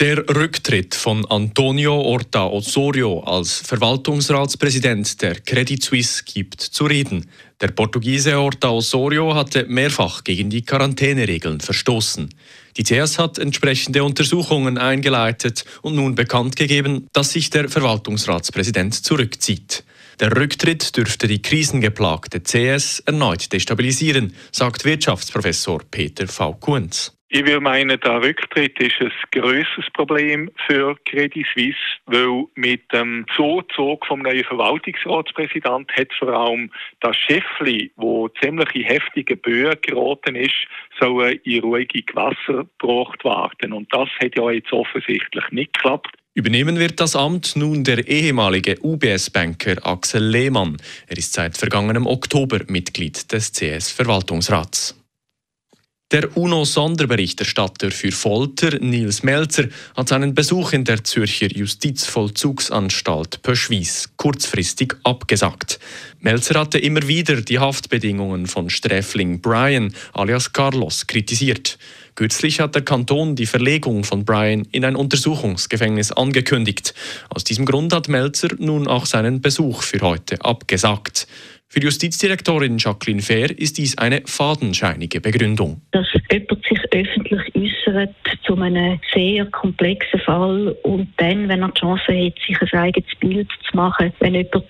Der Rücktritt von Antonio Orta Osorio als Verwaltungsratspräsident der Credit Suisse gibt zu reden. Der Portugiese Orta Osorio hatte mehrfach gegen die Quarantäneregeln verstoßen. Die CS hat entsprechende Untersuchungen eingeleitet und nun bekannt gegeben, dass sich der Verwaltungsratspräsident zurückzieht. Der Rücktritt dürfte die krisengeplagte CS erneut destabilisieren, sagt Wirtschaftsprofessor Peter V. Kunz. Ich würde meinen, der Rücktritt ist ein grösseres Problem für Credit Suisse, weil mit dem Zuzug vom neuen Verwaltungsratspräsident hat vor allem das Chefli, wo ziemlich in heftige Böen geraten ist, sollen in ruhige Gewässer gebracht werden. Und das hat ja jetzt offensichtlich nicht geklappt. Übernehmen wird das Amt nun der ehemalige UBS-Banker Axel Lehmann. Er ist seit vergangenem Oktober Mitglied des CS-Verwaltungsrats. Der UNO-Sonderberichterstatter für Folter, Nils Melzer, hat seinen Besuch in der Zürcher Justizvollzugsanstalt Pöschwies kurzfristig abgesagt. Melzer hatte immer wieder die Haftbedingungen von Sträfling Brian alias Carlos kritisiert. Kürzlich hat der Kanton die Verlegung von Brian in ein Untersuchungsgefängnis angekündigt. Aus diesem Grund hat Melzer nun auch seinen Besuch für heute abgesagt. Für Justizdirektorin Jacqueline Fair ist dies eine fadenscheinige Begründung. Dass jemand sich öffentlich äußert zu einem sehr komplexen Fall und dann, wenn er die Chance hat, sich ein eigenes Bild zu machen, wenn jemand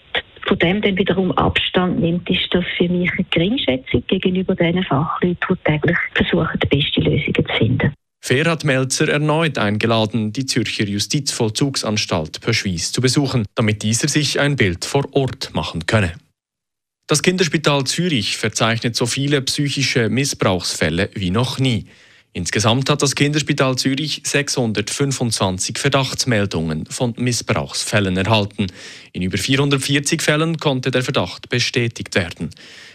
von dem dann wiederum Abstand nimmt, ist das für mich eine Geringschätzung gegenüber den Fachleuten, die täglich versuchen, die beste Lösung zu finden. Fair hat Melzer erneut eingeladen, die Zürcher Justizvollzugsanstalt Pöschwies zu besuchen, damit dieser sich ein Bild vor Ort machen könne. Das Kinderspital Zürich verzeichnet so viele psychische Missbrauchsfälle wie noch nie. Insgesamt hat das Kinderspital Zürich 625 Verdachtsmeldungen von Missbrauchsfällen erhalten. In über 440 Fällen konnte der Verdacht bestätigt werden.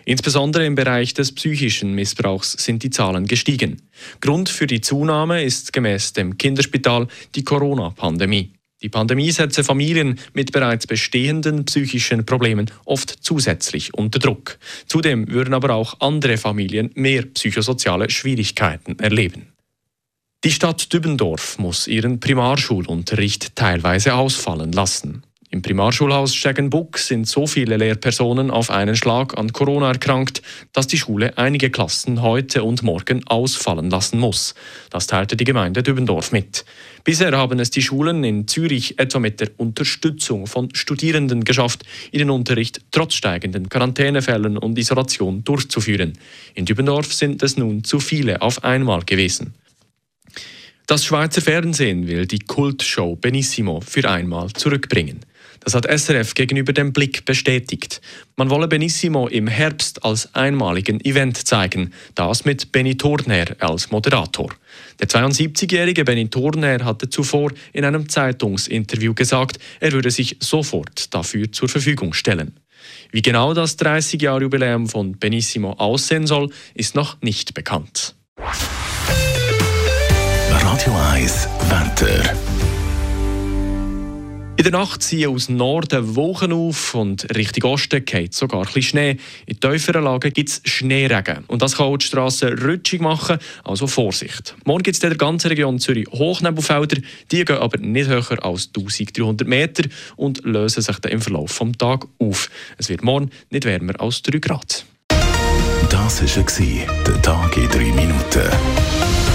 Insbesondere im Bereich des psychischen Missbrauchs sind die Zahlen gestiegen. Grund für die Zunahme ist gemäß dem Kinderspital die Corona-Pandemie. Die Pandemie setze Familien mit bereits bestehenden psychischen Problemen oft zusätzlich unter Druck. Zudem würden aber auch andere Familien mehr psychosoziale Schwierigkeiten erleben. Die Stadt Dübendorf muss ihren Primarschulunterricht teilweise ausfallen lassen. Im Primarschulhaus Stegenbuck sind so viele Lehrpersonen auf einen Schlag an Corona erkrankt, dass die Schule einige Klassen heute und morgen ausfallen lassen muss. Das teilte die Gemeinde Dübendorf mit. Bisher haben es die Schulen in Zürich etwa mit der Unterstützung von Studierenden geschafft, ihren Unterricht trotz steigenden Quarantänefällen und Isolation durchzuführen. In Dübendorf sind es nun zu viele auf einmal gewesen. Das Schweizer Fernsehen will die Kultshow Benissimo für einmal zurückbringen. Das hat SRF gegenüber dem Blick bestätigt. Man wolle Benissimo im Herbst als einmaligen Event zeigen, das mit Benny Turner als Moderator. Der 72-jährige Benny Turner hatte zuvor in einem Zeitungsinterview gesagt, er würde sich sofort dafür zur Verfügung stellen. Wie genau das 30-Jahr-Jubiläum von Benissimo aussehen soll, ist noch nicht bekannt. Radio 1 Wetter. In der Nacht ziehen aus Norden Wochen auf und Richtung Osten geht sogar ein Schnee. In tieferen Lagen gibt es Schneeregen. Und das kann auch die Strassen rutschig machen, also Vorsicht. Morgen gibt es in der ganzen Region Zürich Hochnebelfelder. Die gehen aber nicht höher als 1300 Meter und lösen sich dann im Verlauf des Tages auf. Es wird morgen nicht wärmer als 3 Grad. Das war der Tag in 3 Minuten.